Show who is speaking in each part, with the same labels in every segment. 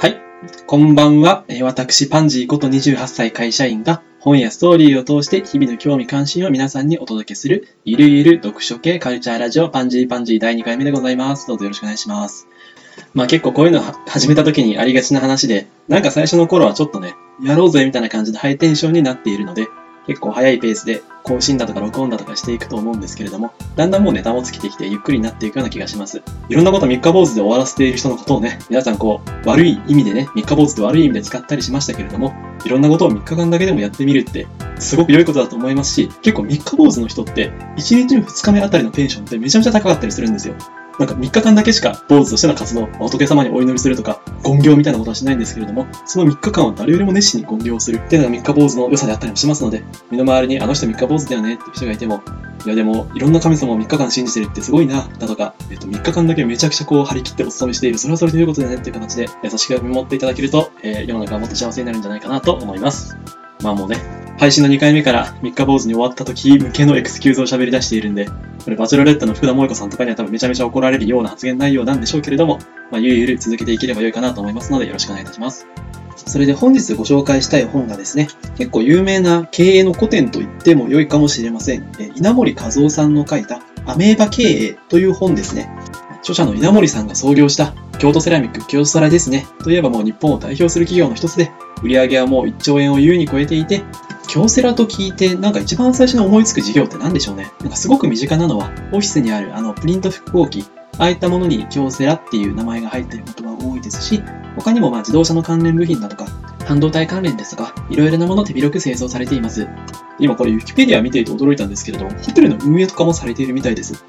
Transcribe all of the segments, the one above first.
Speaker 1: はい。こんばんは。私、パンジーこと28歳会社員が本やストーリーを通して日々の興味関心を皆さんにお届けするゆるゆる読書系カルチャーラジオパンジーパンジー第2回目でございます。どうぞよろしくお願いします。まあ結構こういうの始めた時にありがちな話で、なんか最初の頃はちょっとね、やろうぜみたいな感じでハイテンションになっているので、結構早いペースで更新だとか録音だとかしていくと思うんですけれども、だんだんもうネタも尽きてきてゆっくりになっていくような気がします。いろんなこと三日坊主で終わらせている人のことをね、皆さんこう、悪い意味でね、三日坊主って悪い意味で使ったりしましたけれども、いろんなことを3日間だけでもやってみるって、すごく良いことだと思いますし、結構三日坊主の人って、1日の2日目あたりのテンションってめちゃめちゃ高かったりするんですよ。なんか3日間だけしか坊主としての活動、仏様にお祈りするとか、言行みたいなことはしないんですけれども、その3日間は誰よりも熱心に言行するっていうのが3日坊主の良さであったりもしますので、身の回りにあの人3日坊主だよねって人がいても、いやでも、いろんな神様を3日間信じてるってすごいな、だとか、えっと、3日間だけめちゃくちゃこう張り切ってお勤めしている、それはそれで良いことだねっていう形で優しく見守っていただけると、えー世の中はもっと幸せになるんじゃないかなと思います。まあもうね、配信の2回目から3日坊主に終わった時向けのエクスキューズを喋り出しているんで、これバチェロレッテの福田萌子さんとかには多分めちゃめちゃ怒られるような発言内容なんでしょうけれども、まあ、ゆるゆる続けていければ良いかなと思いますのでよろしくお願いいたします。それで本日ご紹介したい本がですね、結構有名な経営の古典と言っても良いかもしれません。稲森和夫さんの書いたアメーバ経営という本ですね。著者の稲森さんが創業した京都セラミック京都サラですね。といえばもう日本を代表する企業の一つで、売上はもう1兆円を優に超えていて、京セラと聞いて、なんか一番最初に思いつく事業って何でしょうね。なんかすごく身近なのは、オフィスにあるあのプリント複合機、ああいったものに京セラっていう名前が入っていることが多いですし、他にもまあ自動車の関連部品だとか、半導体関連ですとか、いろいろなもの手広く製造されています。今これ、ウィキペディア見ていて驚いたんですけれども、ホテルの運営とかもされているみたいです。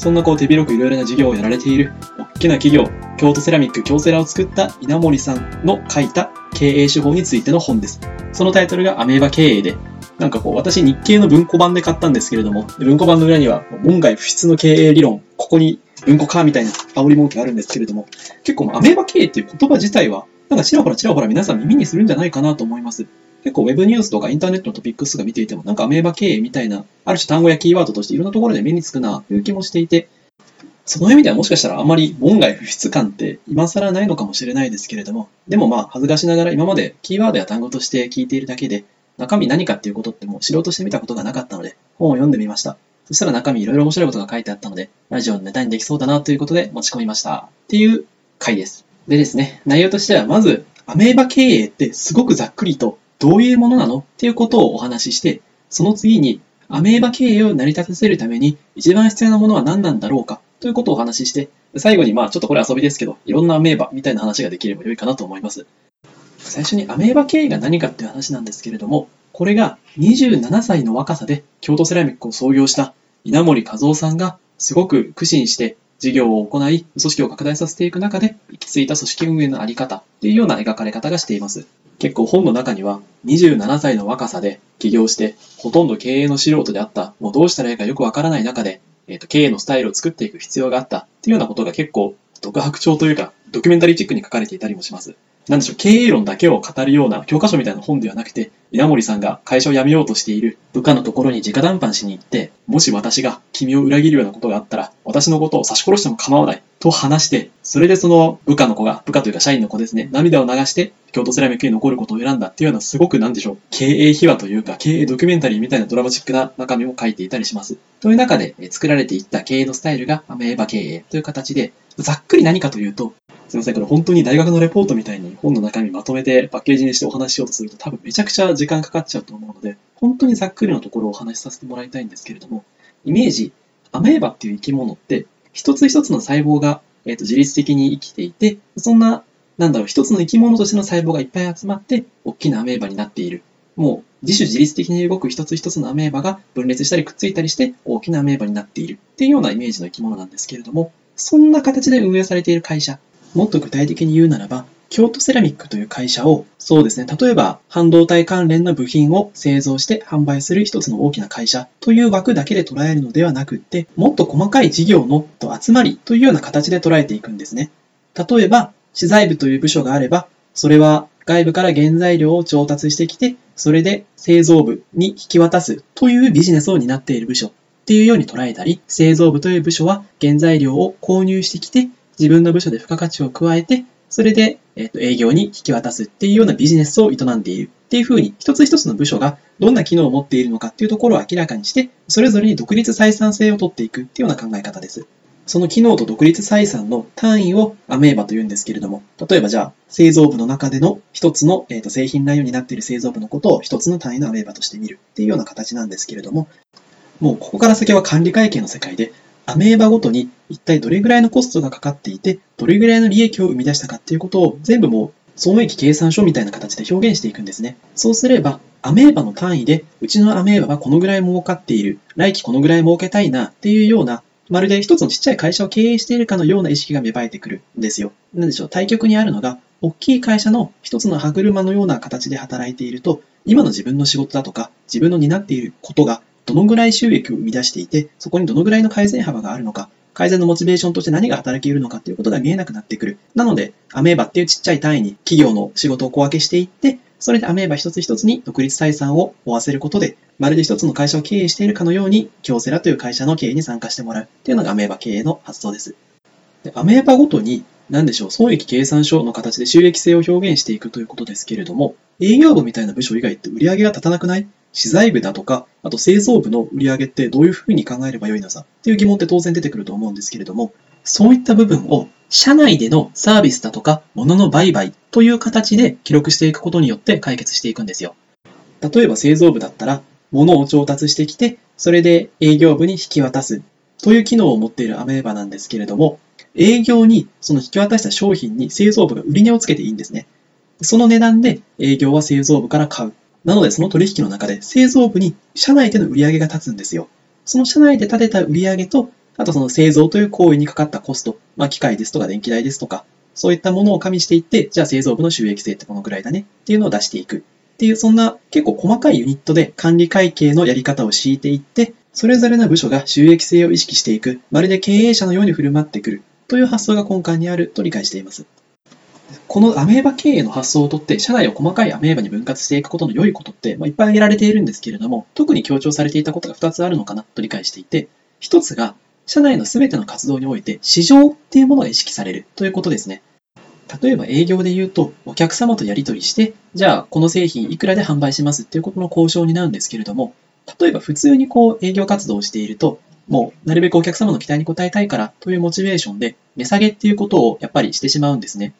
Speaker 1: そんなこう手広くいろいろな事業をやられている、大きな企業、京都セラミック京セラを作った稲森さんの書いた経営手法についての本です。そのタイトルがアメーバ経営で、なんかこう、私日経の文庫版で買ったんですけれども、文庫版の裏には、門外不出の経営理論、ここに文庫化みたいな煽り文句があるんですけれども、結構アメーバ経営っていう言葉自体は、なんかちらほらちらほら皆さん耳にするんじゃないかなと思います。結構ウェブニュースとかインターネットのトピックスが見ていても、なんかアメーバ経営みたいな、ある種単語やキーワードとしていろんなところで目につくな、という気もしていて、その意味ではもしかしたらあまり門外不出感って今更ないのかもしれないですけれども、でもまあ恥ずかしながら今までキーワードや単語として聞いているだけで、中身何かっていうことってもう知ろうとしてみたことがなかったので、本を読んでみました。そしたら中身いろいろ面白いことが書いてあったので、ラジオのネタにできそうだなということで持ち込みました。っていう回です。でですね、内容としてはまず、アメーバ経営ってすごくざっくりとどういうものなの？っていうことをお話しして、その次にアメーバ経営を成り立たせるために一番必要なものは何なんだろうか？ということをお話しして、最後にまあちょっとこれ遊びですけど、いろんなアメーバみたいな話ができれば良いかなと思います。最初にアメーバ経営が何かっていう話なんですけれども、これが27歳の若さで京都セラミックを創業した稲森和夫さんがすごく苦心して事業を行い、組織を拡大させていく中で行き着いた組織運営のあり方っていうような描かれ方がしています。結構本の中には27歳の若さで起業してほとんど経営の素人であった、もうどうしたらいいかよくわからない中で、えーと経営のスタイルを作っていく必要があったっていうようなことが結構独白調というかドキュメンタリーチックに書かれていたりもします。なんでしょう、経営論だけを語るような教科書みたいな本ではなくて、稲森さんが会社を辞めようとしている部下のところに直談判しに行って、もし私が君を裏切るようなことがあったら、私のことを刺し殺しても構わないと話して、それでその部下の子が、部下というか社員の子ですね、涙を流して京都セラミックに残ることを選んだっていうようなすごくなんでしょう、経営秘話というか、経営ドキュメンタリーみたいなドラマチックな中身を書いていたりします。という中で作られていった経営のスタイルがアメーバ経営という形で、ざっくり何かというと、すみません、これ本当に大学のレポートみたいに本の中身まとめてパッケージにしてお話ししようとすると多分めちゃくちゃ時間かかっちゃうと思うので、本当にざっくりのところをお話しさせてもらいたいんですけれども、イメージ、アメーバっていう生き物って、一つ一つの細胞が、えーと自律的に生きていて、そんな、なんだろう、一つの生き物としての細胞がいっぱい集まって、大きなアメーバになっている。もう自主自律的に動く一つ一つのアメーバが分裂したりくっついたりして大きなアメーバになっているっていうようなイメージの生き物なんですけれども、そんな形で運営されている会社、もっと具体的に言うならば、京都セラミックという会社を、そうですね、例えば半導体関連の部品を製造して販売する一つの大きな会社という枠だけで捉えるのではなくって、もっと細かい事業の集まりというような形で捉えていくんですね。例えば、資材部という部署があれば、それは外部から原材料を調達してきて、それで製造部に引き渡すというビジネスを担っている部署っていうように捉えたり、製造部という部署は原材料を購入してきて、自分の部署で付加価値を加えて、それで、えっと営業に引き渡すっていうようなビジネスを営んでいるっていうふうに、一つ一つの部署がどんな機能を持っているのかっていうところを明らかにして、それぞれに独立採算性を取っていくっていうような考え方です。その機能と独立採算の単位をアメーバというんですけれども、例えばじゃあ、製造部の中での一つの、えー、と製品内容になっている製造部のことを一つの単位のアメーバとして見るっていうような形なんですけれども、もうここから先は管理会計の世界で、アメーバごとに一体どれぐらいのコストがかかっていて、どれぐらいの利益を生み出したかっていうことを全部もう損益計算書みたいな形で表現していくんですね。そうすれば、アメーバの単位で、うちのアメーバはこのぐらい儲かっている、来期このぐらい儲けたいなっていうような、まるで一つのちっちゃい会社を経営しているかのような意識が芽生えてくるんですよ。なんでしょう、対極にあるのが、大きい会社の一つの歯車のような形で働いていると、今の自分の仕事だとか、自分の担っていることがどのぐらい収益を生み出していて、そこにどのぐらいの改善幅があるのか、改善のモチベーションとして何が働けるのかということが見えなくなってくる。なので、アメーバっていうちっちゃい単位に企業の仕事を小分けしていって、それでアメーバ一つ一つに独立採算を負わせることで、まるで一つの会社を経営しているかのように、京セラという会社の経営に参加してもらうっていうのがアメーバ経営の発想です。でアメーバごとに、何でしょう、損益計算書の形で収益性を表現していくということですけれども、営業部みたいな部署以外って売り上げが立たなくない？資材部だとか、あと製造部の売り上げってどういうふうに考えればよいのさっていう疑問って当然出てくると思うんですけれども、そういった部分を社内でのサービスだとか物の売買という形で記録していくことによって解決していくんですよ。例えば製造部だったら物を調達してきて、それで営業部に引き渡すという機能を持っているアメーバなんですけれども、営業にその引き渡した商品に製造部が売り値をつけていいんですね。その値段で営業は製造部から買う。なので、その取引の中で製造部に社内での売り上げが立つんですよ。その社内で立てた売り上げと、あとその製造という行為にかかったコスト、まあ、機械ですとか電気代ですとか、そういったものを加味していって、じゃあ製造部の収益性ってこのぐらいだねっていうのを出していくっていう、そんな結構細かいユニットで管理会計のやり方を敷いていって、それぞれの部署が収益性を意識していく、まるで経営者のように振る舞ってくるという発想が根幹にあると理解しています。このアメーバ経営の発想をとって、社内を細かいアメーバに分割していくことの良いことって、まあ、いっぱい挙げられているんですけれども、特に強調されていたことが2つあるのかなと理解していて、1つが、社内の全ての活動において市場っていうものが意識されるということですね。例えば営業で言うと、お客様とやり取りして、じゃあこの製品いくらで販売しますっていうことの交渉になるんですけれども、例えば普通にこう営業活動をしていると、もうなるべくお客様の期待に応えたいからというモチベーションで値下げっていうことをやっぱりしてしまうんですね。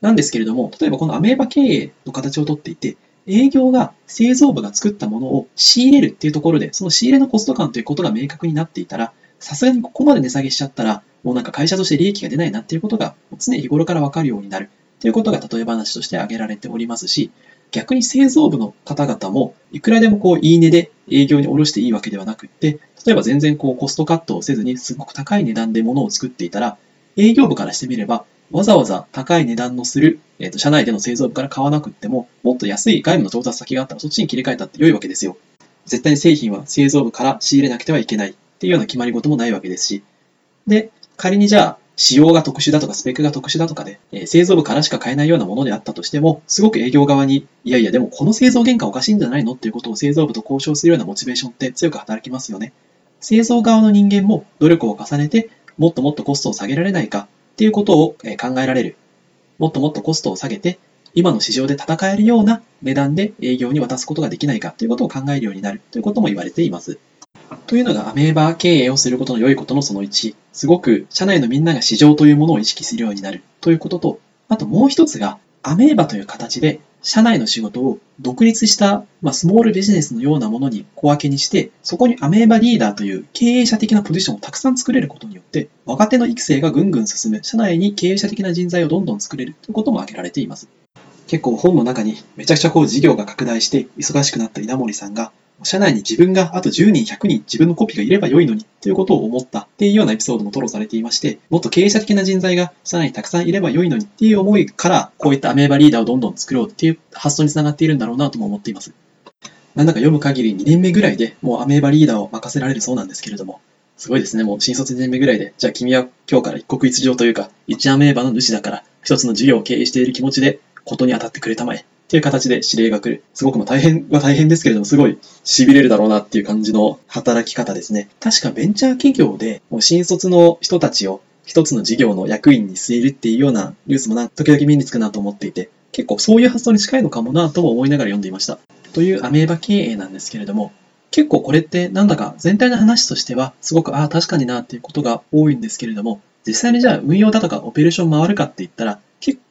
Speaker 1: なんですけれども、例えばこのアメーバ経営の形をとっていて、営業が製造部が作ったものを仕入れるっていうところで、その仕入れのコスト感ということが明確になっていたら、さすがにここまで値下げしちゃったら、もうなんか会社として利益が出ないなっていうことが常日頃からわかるようになる。ということが例え話として挙げられておりますし、逆に製造部の方々も、いくらでもこう、いい値で営業に卸していいわけではなくって、例えば全然こう、コストカットをせずに、すごく高い値段で物を作っていたら、営業部からしてみれば、わざわざ高い値段のする、えーと、社内での製造部から買わなくっても、もっと安い外部の調達先があったらそっちに切り替えたって良いわけですよ。絶対に製品は製造部から仕入れなくてはいけないっていうような決まり事もないわけですし。で、仮にじゃあ、仕様が特殊だとかスペックが特殊だとかで、えー、製造部からしか買えないようなものであったとしても、すごく営業側に、いやいやでもこの製造原価おかしいんじゃないのっていうことを製造部と交渉するようなモチベーションって強く働きますよね。製造側の人間も努力を重ねて、もっともっとコストを下げられないかっていうことを考えられる。もっともっとコストを下げて、今の市場で戦えるような値段で営業に渡すことができないかということを考えるようになるということも言われています。というのがアメーバー経営をすることの良いことのその1、すごく社内のみんなが市場というものを意識するようになるということと、あともう一つがアメーバという形で社内の仕事を独立した、まあ、スモールビジネスのようなものに小分けにして、そこにアメーバリーダーという経営者的なポジションをたくさん作れることによって、若手の育成がぐんぐん進む、社内に経営者的な人材をどんどん作れるということも挙げられています。結構本の中にめちゃくちゃこう事業が拡大して忙しくなった稲森さんが社内に自分があと10人、100人自分のコピーがいれば良いのにということを思ったっていうようなエピソードも吐露されていまして、もっと経営者的な人材が社内にたくさんいれば良いのにっていう思いから、こういったアメーバリーダーをどんどん作ろうっていう発想につながっているんだろうなとも思っています。なんだか読む限り2年目ぐらいでもうアメーバリーダーを任せられるそうなんですけれども、すごいですね。もう新卒2年目ぐらいで、じゃあ君は今日から一国一城というか、一アメーバの主だから、一つの事業を経営している気持ちで、ことに当たってくれたまえっていう形で指令が来る。すごくも大変は大変ですけれども、すごい痺れるだろうなっていう感じの働き方ですね。確かベンチャー企業で、もう新卒の人たちを一つの事業の役員に据えるっていうようなニュースもな時々目につくなと思っていて、結構そういう発想に近いのかもなとも思いながら読んでいました。というアメーバ経営なんですけれども、結構これってなんだか全体の話としてはすごくああ確かになっていうことが多いんですけれども、実際にじゃあ運用だとかオペレーション回るかって言ったら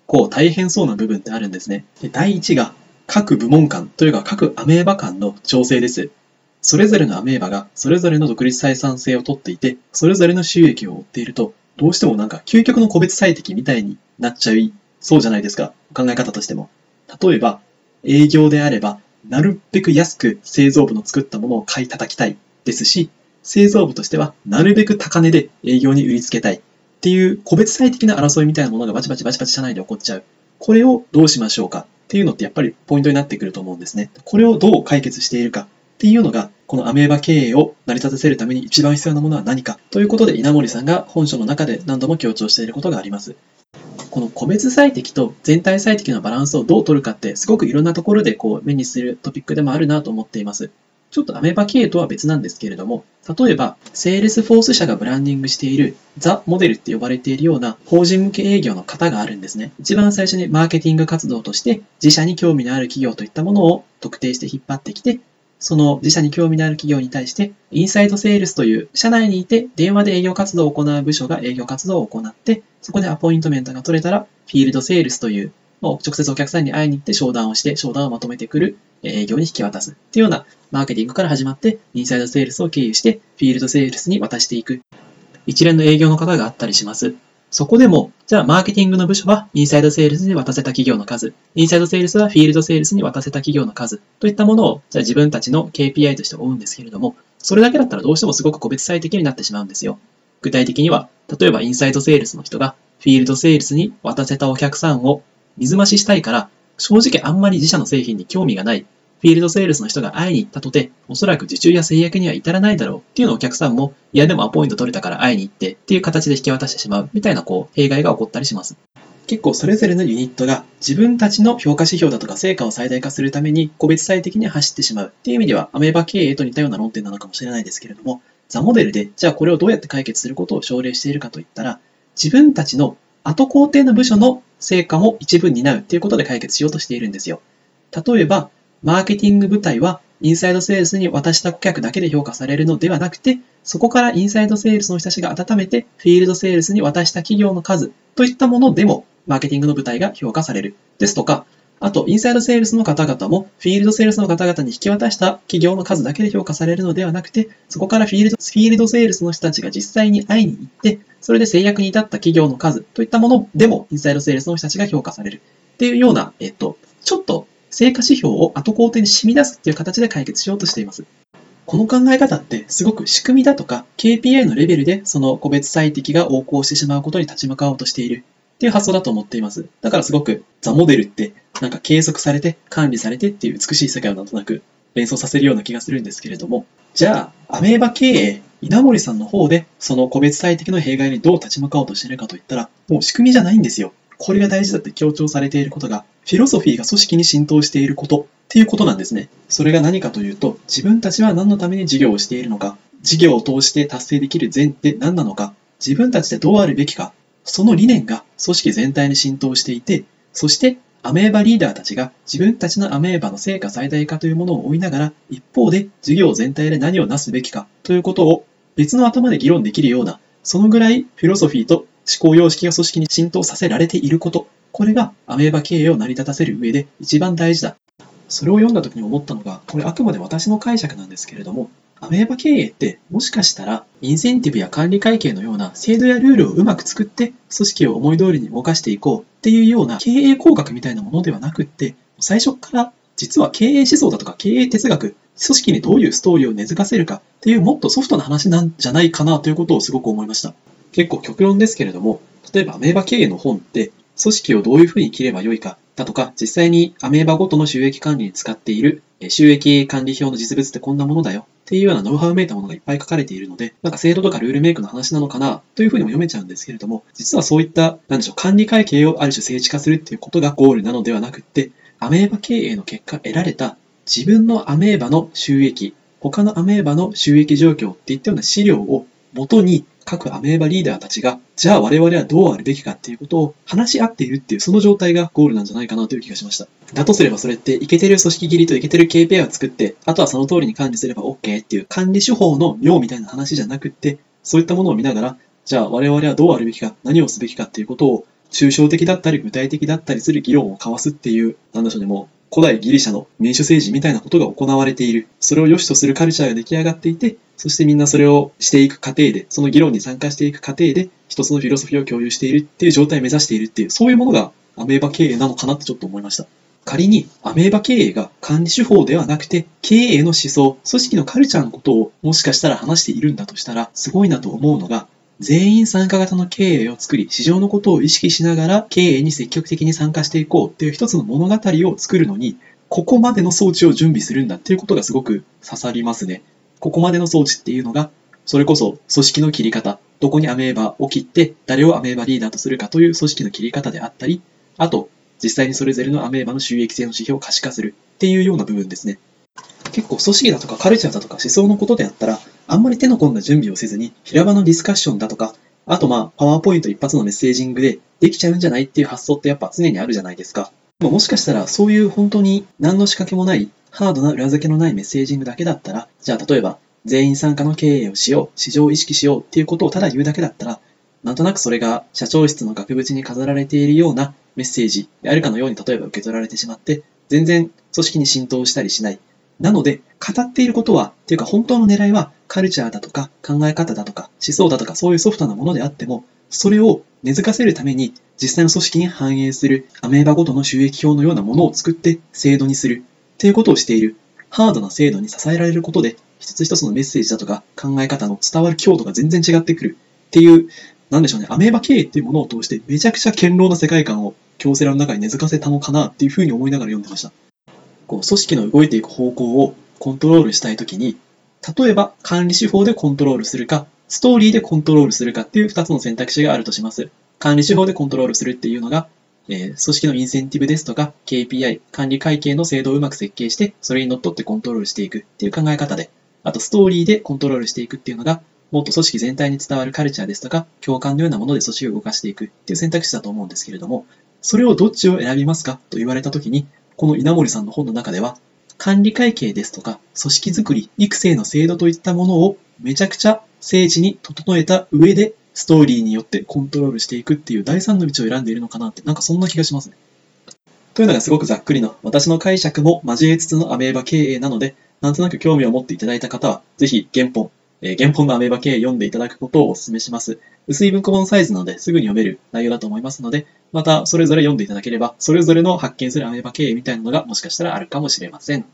Speaker 1: 構大変そうな部分ってあるんですね。で第1が各部門間というか各アメーバ間の調整です。それぞれのアメーバがそれぞれの独立採算性をとっていて、それぞれの収益を追っていると、どうしてもなんか究極の個別最適みたいになっちゃいそうじゃないですか。考え方としても。例えば、営業であれば、なるべく安く製造部の作ったものを買い叩きたいですし、製造部としてはなるべく高値で営業に売りつけたいっていう個別最適な争いみたいなものがバチバチバチバチ社内で起こっちゃう。これをどうしましょうかっていうのってやっぱりポイントになってくると思うんですね。これをどう解決しているかっていうのが、このアメーバ経営を成り立たせるために一番必要なものは何かということで稲森さんが本書の中で何度も強調していることがあります。この個別最適と全体最適のバランスをどう取るかってすごくいろんなところでこう目にするトピックでもあるなと思っています。ちょっとアメバ経営とは別なんですけれども、例えば、 Salesforce 社がブランディングしている The Model って呼ばれているような法人向け営業の方があるんですね。一番最初にマーケティング活動として自社に興味のある企業といったものを特定して引っ張ってきて、その自社に興味のある企業に対して、インサイドセールスという社内にいて電話で営業活動を行う部署が営業活動を行って、そこでアポイントメントが取れたら、フィールドセールスという、直接お客さんに会いに行って商談をして、商談をまとめてくる営業に引き渡すっていうようなマーケティングから始まって、インサイドセールスを経由して、フィールドセールスに渡していく。一連の営業の方があったりします。そこでも、じゃあ、マーケティングの部署は、インサイドセールスに渡せた企業の数、インサイドセールスはフィールドセールスに渡せた企業の数、といったものを、じゃあ自分たちの KPI として追うんですけれども、それだけだったらどうしてもすごく個別最適になってしまうんですよ。具体的には、例えばインサイドセールスの人が、フィールドセールスに渡せたお客さんを水増ししたいから、正直あんまり自社の製品に興味がないフィールドセールスの人が会いに行ったとて、おそらく受注や制約には至らないだろうっていうのをお客さんも、いやでもアポイント取れたから会いに行ってっていう形で引き渡してしまうみたいなこう、弊害が起こったりします。結構それぞれのユニットが自分たちの評価指標だとか成果を最大化するために個別最適に走ってしまうっていう意味ではアメーバ経営と似たような論点なのかもしれないですけれども、ザモデルでじゃあこれをどうやって解決することを奨励しているかといったら、自分たちの後工程の部署の成果も一部担うということで解決しようとしているんですよ。例えば、マーケティング部隊はインサイドセールスに渡した顧客だけで評価されるのではなくて、そこからインサイドセールスの人たちが温めて、フィールドセールスに渡した企業の数といったものでも、マーケティングの部隊が評価される。ですとか、あと、インサイドセールスの方々も、フィールドセールスの方々に引き渡した企業の数だけで評価されるのではなくて、そこからフィールドフィールドセールスの人たちが実際に会いに行って、それで制約に至った企業の数といったものでも、インサイドセールスの人たちが評価される。っていうような、えっと、ちょっと成果指標を後工程に染み出すっていう形で解決しようとしています。この考え方ってすごく仕組みだとか KPI のレベルでその個別最適が横行してしまうことに立ち向かおうとしているっていう発想だと思っています。だからすごくザ・モデルってなんか計測されて管理されてっていう美しい世界をなんとなく連想させるような気がするんですけれども、じゃあアメーバ経営、稲森さんの方でその個別最適の弊害にどう立ち向かおうとしているかといったら、もう仕組みじゃないんですよ。これが大事だって強調されていることが、フィロソフィーが組織に浸透していることっていうことなんですね。それが何かというと、自分たちは何のために事業をしているのか、事業を通して達成できる善って何なのか、自分たちでどうあるべきか、その理念が組織全体に浸透していて、そしてアメーバリーダーたちが自分たちのアメーバの成果最大化というものを追いながら、一方で事業全体で何をなすべきかということを別の頭で議論できるような、そのぐらいフィロソフィーと思考様式が組織に浸透させられていること、これがアメーバ経営を成り立たせる上で一番大事だ。それを読んだ時に思ったのが、これあくまで私の解釈なんですけれども、アメーバ経営ってもしかしたらインセンティブや管理会計のような制度やルールをうまく作って組織を思い通りに動かしていこうっていうような経営工学みたいなものではなくって最初から実は経営思想だとか経営哲学組織にどういうストーリーを根付かせるかっていうもっとソフトな話なんじゃないかなということをすごく思いました。結構極論ですけれども、例えばアメーバ経営の本って、組織をどういうふうに切ればよいかだとか、実際にアメーバごとの収益管理に使っている収益管理表の実物ってこんなものだよっていうようなノウハウめいたものがいっぱい書かれているので、なんか制度とかルールメイクの話なのかなというふうにも読めちゃうんですけれども、実はそういった、なんでしょう、管理会計をある種政治化するっていうことがゴールなのではなくって、アメーバ経営の結果得られた自分のアメーバの収益、他のアメーバの収益状況っていったような資料を元に各アメーバリーダーたちが、じゃあ我々はどうあるべきかっていうことを話し合っているっていうその状態がゴールなんじゃないかなという気がしました。だとすればそれってイケてる組織切りとイケてる KPI を作って、あとはその通りに管理すれば OK っていう管理手法の妙みたいな話じゃなくって、そういったものを見ながら、じゃあ我々はどうあるべきか、何をすべきかっていうことを抽象的だったり具体的だったりする議論を交わすっていう、なんでしょうね、もう古代ギリシャの民主政治みたいなことが行われている。それを良しとするカルチャーが出来上がっていて、そしてみんなそれをしていく過程で、その議論に参加していく過程で、一つのフィロソフィーを共有しているっていう状態を目指しているっていう、そういうものがアメーバ経営なのかなってちょっと思いました。仮にアメーバ経営が管理手法ではなくて経営の思想、組織のカルチャーのことをもしかしたら話しているんだとしたらすごいなと思うのが全員参加型の経営を作り、市場のことを意識しながら経営に積極的に参加していこうっていう一つの物語を作るのに、ここまでの装置を準備するんだっていうことがすごく刺さりますね。ここまでの装置っていうのが、それこそ組織の切り方、どこにアメーバを切って誰をアメーバリーダーとするかという組織の切り方であったり、あと、実際にそれぞれのアメーバの収益性の指標を可視化するっていうような部分ですね。結構組織だとかカルチャーだとか思想のことであったら、あんまり手の込んだ準備をせずに、平場のディスカッションだとか、あとまあ、パワーポイント一発のメッセージングでできちゃうんじゃないっていう発想ってやっぱ常にあるじゃないですか。もしかしたらそういう本当に何の仕掛けもないハードな裏付けのないメッセージングだけだったら、じゃあ例えば全員参加の経営をしよう、市場を意識しようっていうことをただ言うだけだったら、なんとなくそれが社長室の額縁に飾られているようなメッセージであるかのように例えば受け取られてしまって、全然組織に浸透したりしない。なので、語っていることは、っていうか本当の狙いはカルチャーだとか考え方だとか思想だとかそういうソフトなものであっても、それを根付かせるために実際の組織に反映するアメーバごとの収益表のようなものを作って制度にするっていうことをしているハードな制度に支えられることで一つ一つのメッセージだとか考え方の伝わる強度が全然違ってくるっていう、なんでしょうね、アメーバ経営っていうものを通してめちゃくちゃ堅牢な世界観を京セラの中に根付かせたのかなっていうふうに思いながら読んでました。こう組織の動いていく方向をコントロールしたいときに、例えば管理手法でコントロールするか、ストーリーでコントロールするかっていう2つの選択肢があるとします。管理手法でコントロールするっていうのが、え、組織のインセンティブですとか KPI、管理会計の制度をうまく設計して、それにのっとってコントロールしていくっていう考え方で、あとストーリーでコントロールしていくっていうのが、もっと組織全体に伝わるカルチャーですとか、共感のようなもので組織を動かしていくっていう選択肢だと思うんですけれども、それをどっちを選びますかと言われたときに、この稲森さんの本の中では、管理会計ですとか、組織づくり、育成の制度といったものをめちゃくちゃ政治に整えた上でストーリーによってコントロールしていくっていう第三の道を選んでいるのかなって、なんかそんな気がしますね。というのがすごくざっくりの私の解釈も交えつつのアメーバ経営なので、なんとなく興味を持っていただいた方は、ぜひ原本、えー、原本のアメーバ経営読んでいただくことをお勧めします。薄い文庫本サイズなのですぐに読める内容だと思いますので、またそれぞれ読んでいただければ、それぞれの発見するアメーバ経営みたいなのがもしかしたらあるかもしれません。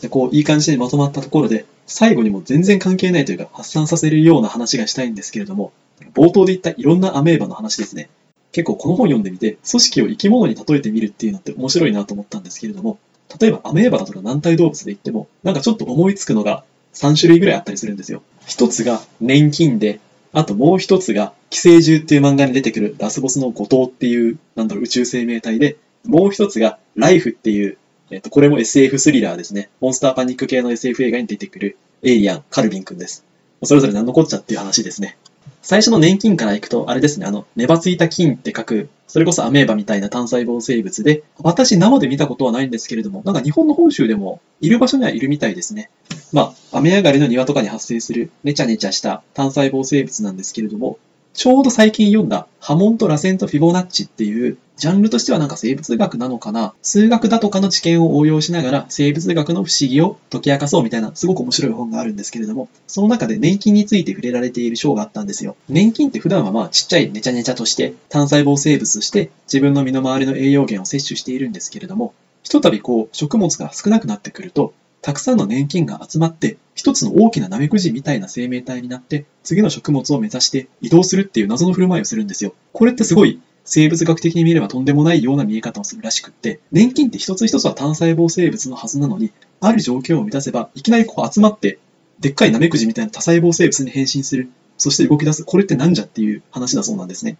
Speaker 1: でこう、いい感じにまとまったところで、最後にも全然関係ないというか、発散させるような話がしたいんですけれども、冒頭で言ったいろんなアメーバの話ですね。結構この本読んでみて、組織を生き物に例えてみるっていうのって面白いなと思ったんですけれども、例えばアメーバだとか軟体動物で言っても、なんかちょっと思いつくのが3種類ぐらいあったりするんですよ。一つが年金で、あともう一つが寄生獣っていう漫画に出てくるラスボスの後藤っていう、なんだろう、宇宙生命体で、もう一つがライフっていうえっ、と、これも SF スリラーですね。モンスターパニック系の SF 映画に出てくるエイリアン、カルビンくんです。それぞれ何のこっちゃっていう話ですね。最初の年金から行くと、あれですね、あの、ネバついた金って書く、それこそアメーバみたいな単細胞生物で、私生で見たことはないんですけれども、なんか日本の本州でもいる場所にはいるみたいですね。まあ、雨上がりの庭とかに発生するネチャネチャした単細胞生物なんですけれども、ちょうど最近読んだ波紋と螺旋とフィボナッチっていうジャンルとしてはなんか生物学なのかな？数学だとかの知見を応用しながら生物学の不思議を解き明かそうみたいなすごく面白い本があるんですけれども、その中で年金について触れられている章があったんですよ。年金って普段はまあちっちゃいネチャネチャとして単細胞生物として自分の身の回りの栄養源を摂取しているんですけれども、ひとたびこう食物が少なくなってくると、たくさんの年金が集まって、一つの大きなナメクジみたいな生命体になって、次の食物を目指して移動するっていう謎の振る舞いをするんですよ。これってすごい生物学的に見ればとんでもないような見え方をするらしくって、年金って一つ一つは単細胞生物のはずなのに、ある条件を満たせば、いきなりこう集まって、でっかいナメクジみたいな多細胞生物に変身する。そして動き出す。これってなんじゃっていう話だそうなんですね。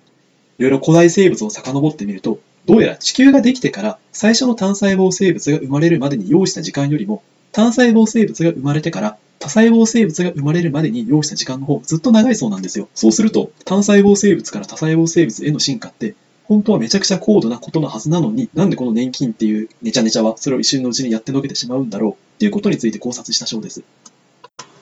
Speaker 1: いろいろ古代生物を遡ってみると、どうやら地球ができてから最初の単細胞生物が生まれるまでに要した時間よりも単細胞生物が生まれてから多細胞生物が生まれるまでに要した時間の方ずっと長いそうなんですよ。そうすると、単細胞生物から多細胞生物への進化って、本当はめちゃくちゃ高度なことのはずなのに、なんでこの年金っていうネチャネチャはそれを一瞬のうちにやってのけてしまうんだろうっていうことについて考察した章です。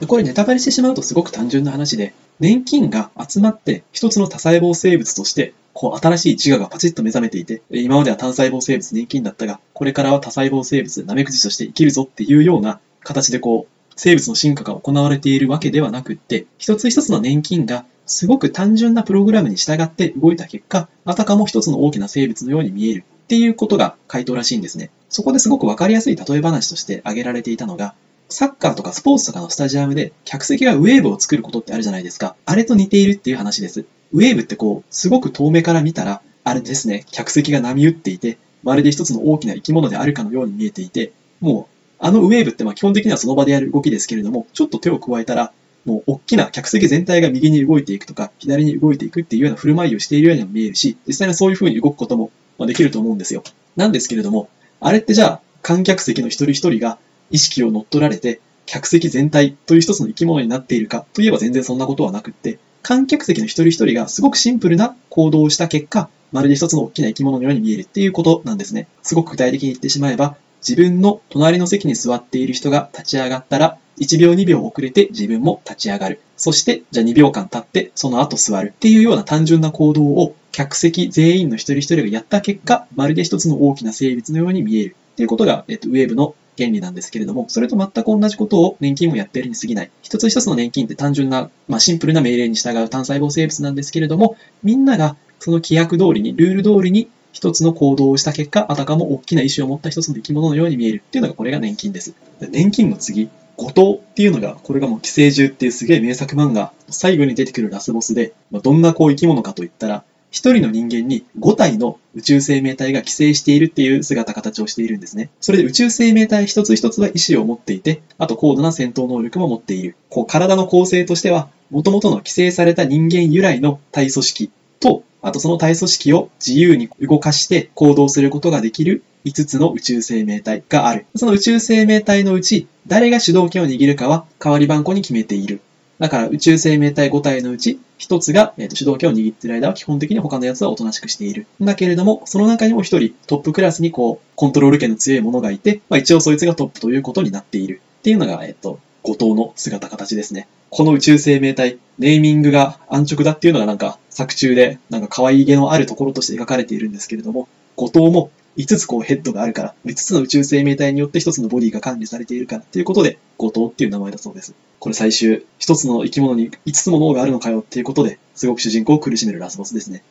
Speaker 1: これネタバレしてしまうとすごく単純な話で、年金が集まって一つの多細胞生物としてこう新しい自我がパチッと目覚めていて、今までは単細胞生物年金だったが、これからは多細胞生物ナメクジとして生きるぞっていうような形でこう、生物の進化が行われているわけではなくって、一つ一つの年金がすごく単純なプログラムに従って動いた結果、あたかも一つの大きな生物のように見えるっていうことが回答らしいんですね。そこですごくわかりやすい例え話として挙げられていたのが、サッカーとかスポーツとかのスタジアムで客席がウェーブを作ることってあるじゃないですか。あれと似ているっていう話です。ウェーブってこう、すごく遠目から見たら、あれですね、客席が波打っていて、まるで一つの大きな生き物であるかのように見えていて、もう、あのウェーブってまあ基本的にはその場でやる動きですけれども、ちょっと手を加えたら、もう大きな客席全体が右に動いていくとか、左に動いていくっていうような振る舞いをしているようにも見えるし、実際にそういう風に動くこともできると思うんですよ。なんですけれども、あれってじゃあ、観客席の一人一人が意識を乗っ取られて、客席全体という一つの生き物になっているかといえば全然そんなことはなくって、観客席の一人一人がすごくシンプルな行動をした結果、まるで一つの大きな生き物のように見えるっていうことなんですね。すごく具体的に言ってしまえば、自分の隣の席に座っている人が立ち上がったら、1秒2秒遅れて自分も立ち上がる。そして、じゃあ2秒間経ってその後座るっていうような単純な行動を客席全員の一人一人がやった結果、まるで一つの大きな生物のように見えるっていうことが、えっと、ウェーブの原理なんですけれども、それと全く同じことを年金もやっているに過ぎない。一つ一つの年金って単純な、まあ、シンプルな命令に従う単細胞生物なんですけれども、みんながその規約通りに、ルール通りに一つの行動をした結果、あたかも大きな意志を持った一つの生き物のように見えるっていうのがこれが年金です。年金の次、後藤っていうのが、これがもう寄生獣っていうすげえ名作漫画、最後に出てくるラスボスで、まあ、どんなこう生き物かといったら、一人の人間に5体の宇宙生命体が寄生しているっていう姿形をしているんですね。それで宇宙生命体一つ一つは意志を持っていて、あと高度な戦闘能力も持っている。こう体の構成としては、元々の寄生された人間由来の体組織と、あとその体組織を自由に動かして行動することができる5つの宇宙生命体がある。その宇宙生命体のうち、誰が主導権を握るかは代わり番号に決めている。だから宇宙生命体5体のうち1つが、えー、と主導権を握っている間は基本的に他のやつはおとなしくしている。だけれども、その中にも1人トップクラスにこうコントロール権の強い者がいて、まあ、一応そいつがトップということになっている。っていうのが、えっ、ー、と、後藤の姿形ですね。この宇宙生命体、ネーミングが安直だっていうのがなんか作中でなんか可愛いげのあるところとして描かれているんですけれども、後藤も5つこうヘッドがあるから、5つの宇宙生命体によって1つのボディが管理されているからっていうことで、後藤っていう名前だそうです。これ最終、1つの生き物に5つも脳があるのかよっていうことで、すごく主人公を苦しめるラスボスですね。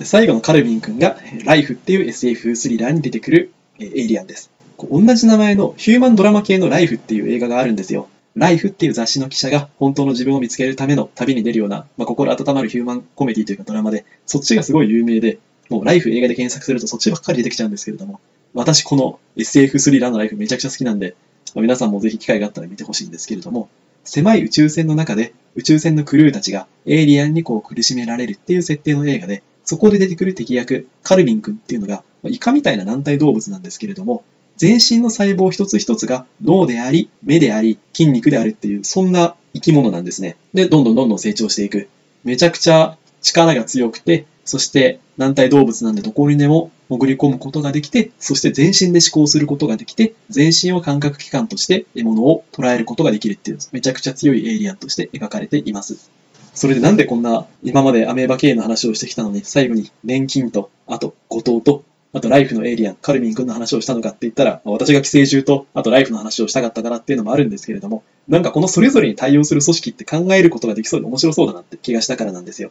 Speaker 1: 最後のカルビン君が、ライフっていう SF スリラーに出てくるエイリアンです。同じ名前のヒューマンドラマ系のライフっていう映画があるんですよ。ライフっていう雑誌の記者が本当の自分を見つけるための旅に出るような、まあ、心温まるヒューマンコメディというかドラマで、そっちがすごい有名で、もうライフ映画で検索するとそっちばっかり出てきちゃうんですけれども、私この SF スリラーのライフめちゃくちゃ好きなんで、ま、皆さんもぜひ機会があったら見てほしいんですけれども、狭い宇宙船の中で宇宙船のクルーたちがエイリアンにこう苦しめられるっていう設定の映画で、そこで出てくる敵役、カルビン君っていうのが、イカみたいな軟体動物なんですけれども、全身の細胞一つ一つが脳であり、目であり、筋肉であるっていう、そんな生き物なんですね。で、どんどんどんどん成長していく。めちゃくちゃ力が強くて、そして軟体動物なんでどこにでも潜り込むことができて、そして全身で思考することができて、全身を感覚器官として獲物を捉えることができるっていう、めちゃくちゃ強いエイリアンとして描かれています。それでなんでこんな今までアメーバ系の話をしてきたのに、最後に年金と、あと後藤と、あとライフのエイリアン、カルビン君の話をしたのかって言ったら、私が寄生獣と、あとライフの話をしたかったからっていうのもあるんですけれども、なんかこのそれぞれに対応する組織って考えることができそうで面白そうだなって気がしたからなんですよ。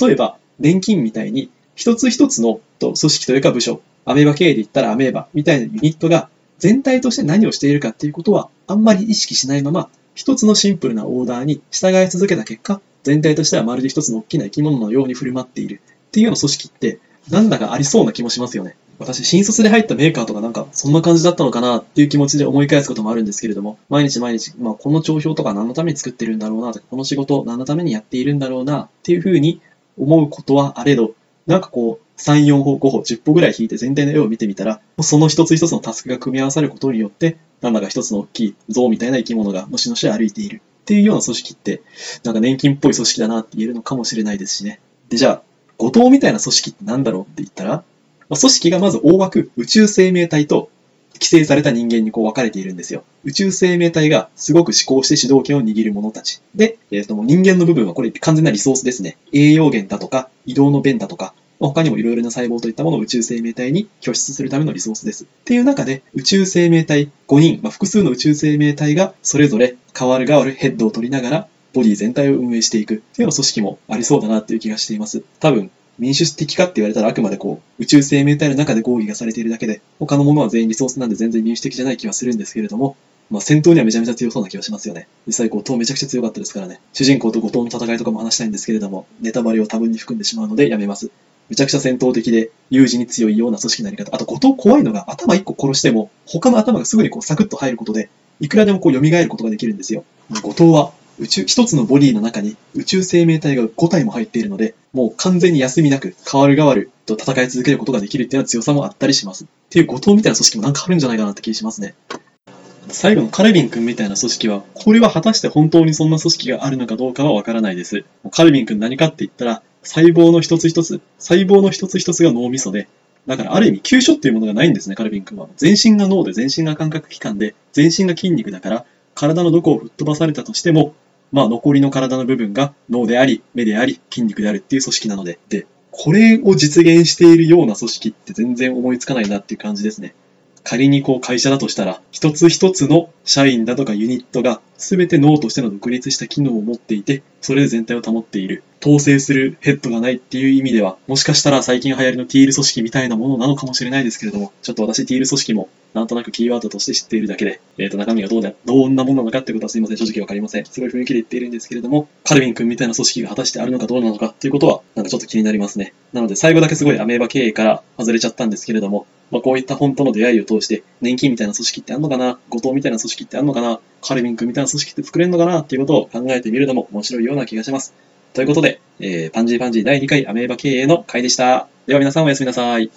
Speaker 1: 例えば、年金みたいに、一つ一つの組織というか部署、アメーバ経営で言ったらアメーバみたいなユニットが全体として何をしているかっていうことはあんまり意識しないまま、一つのシンプルなオーダーに従い続けた結果、全体としてはまるで一つの大きな生き物のように振る舞っているっていうような組織って、なんだかありそうな気もしますよね。私、新卒で入ったメーカーとかなんか、そんな感じだったのかなっていう気持ちで思い返すこともあるんですけれども、毎日毎日、まあ、この帳票とか何のために作ってるんだろうな、この仕事何のためにやっているんだろうなっていうふうに思うことはあれど、なんかこう、3、4歩、5歩、10歩ぐらい引いて全体の絵を見てみたら、その一つ一つのタスクが組み合わさることによって、なんだか一つの大きい像みたいな生き物がのしのし歩いているっていうような組織って、なんか年金っぽい組織だなって言えるのかもしれないですしね。で、じゃあ、後藤みたいな組織って何だろうって言ったら、組織がまず大枠宇宙生命体と規制された人間にこう分かれているんですよ。宇宙生命体がすごく思考して主導権を握る者たち。で、えー、と人間の部分はこれ完全なリソースですね。栄養源だとか、移動の便だとか、他にもいろいろな細胞といったものを宇宙生命体に拠出するためのリソースです。っていう中で、宇宙生命体5人、まあ、複数の宇宙生命体がそれぞれ変わる変わるヘッドを取りながら、ボディ全体を運営していくっていうような組織もありそうだなっていう気がしています。多分、民主的かって言われたらあくまでこう、宇宙生命体の中で合議がされているだけで、他のものは全員リソースなんで全然民主的じゃない気はするんですけれども、まあ戦闘にはめちゃめちゃ強そうな気がしますよね。実際後藤めちゃくちゃ強かったですからね。主人公と後藤の戦いとかも話したいんですけれども、ネタバレを多分に含んでしまうのでやめます。めちゃくちゃ戦闘的で有事に強いような組織のやり方。あと後藤怖いのが頭1個殺しても、他の頭がすぐにこうサクッと入ることで、いくらでもこう蘇ることができるんですよ。後藤は宇宙、一つのボディの中に宇宙生命体が5体も入っているので、もう完全に休みなく、変わる変わると戦い続けることができるっていうのは強さもあったりします。っていう後藤みたいな組織もなんかあるんじゃないかなって気しますね。最後のカルビン君みたいな組織は、これは果たして本当にそんな組織があるのかどうかはわからないです。カルビン君何かって言ったら、細胞の一つ一つ、細胞の一つ一つが脳みそで、だからある意味、急所っていうものがないんですね、カルビン君は。全身が脳で、全身が感覚器官で、全身が筋肉だから、体のどこを吹っ飛ばされたとしても、まあ残りの体の部分が脳であり、目であり、筋肉であるっていう組織なので、で、これを実現しているような組織って全然思いつかないなっていう感じですね。仮にこう会社だとしたら、一つ一つの社員だとかユニットが全て脳としての独立した機能を持っていて、それで全体を保っている。統制するヘッドがないっていう意味では、もしかしたら最近流行りのティール組織みたいなものなのかもしれないですけれども、ちょっと私ティール組織もなんとなくキーワードとして知っているだけで、えっ、ー、と中身がどうで、どんなものなのかってことはすいません、正直わかりません。すごい雰囲気で言っているんですけれども、カルビン君みたいな組織が果たしてあるのかどうなのかっていうことは、なんかちょっと気になりますね。なので最後だけすごいアメーバ経営から外れちゃったんですけれども、まあ、こういった本との出会いを通して、年金みたいな組織ってあんのかな？後藤みたいな組織ってあんのかな？カルビン君みたいな組織って作れるのかな？っていうことを考えてみるのも面白いような気がします。ということで、えー、パンジーパンジー第2回アメーバ経営の回でした。では皆さんおやすみなさい。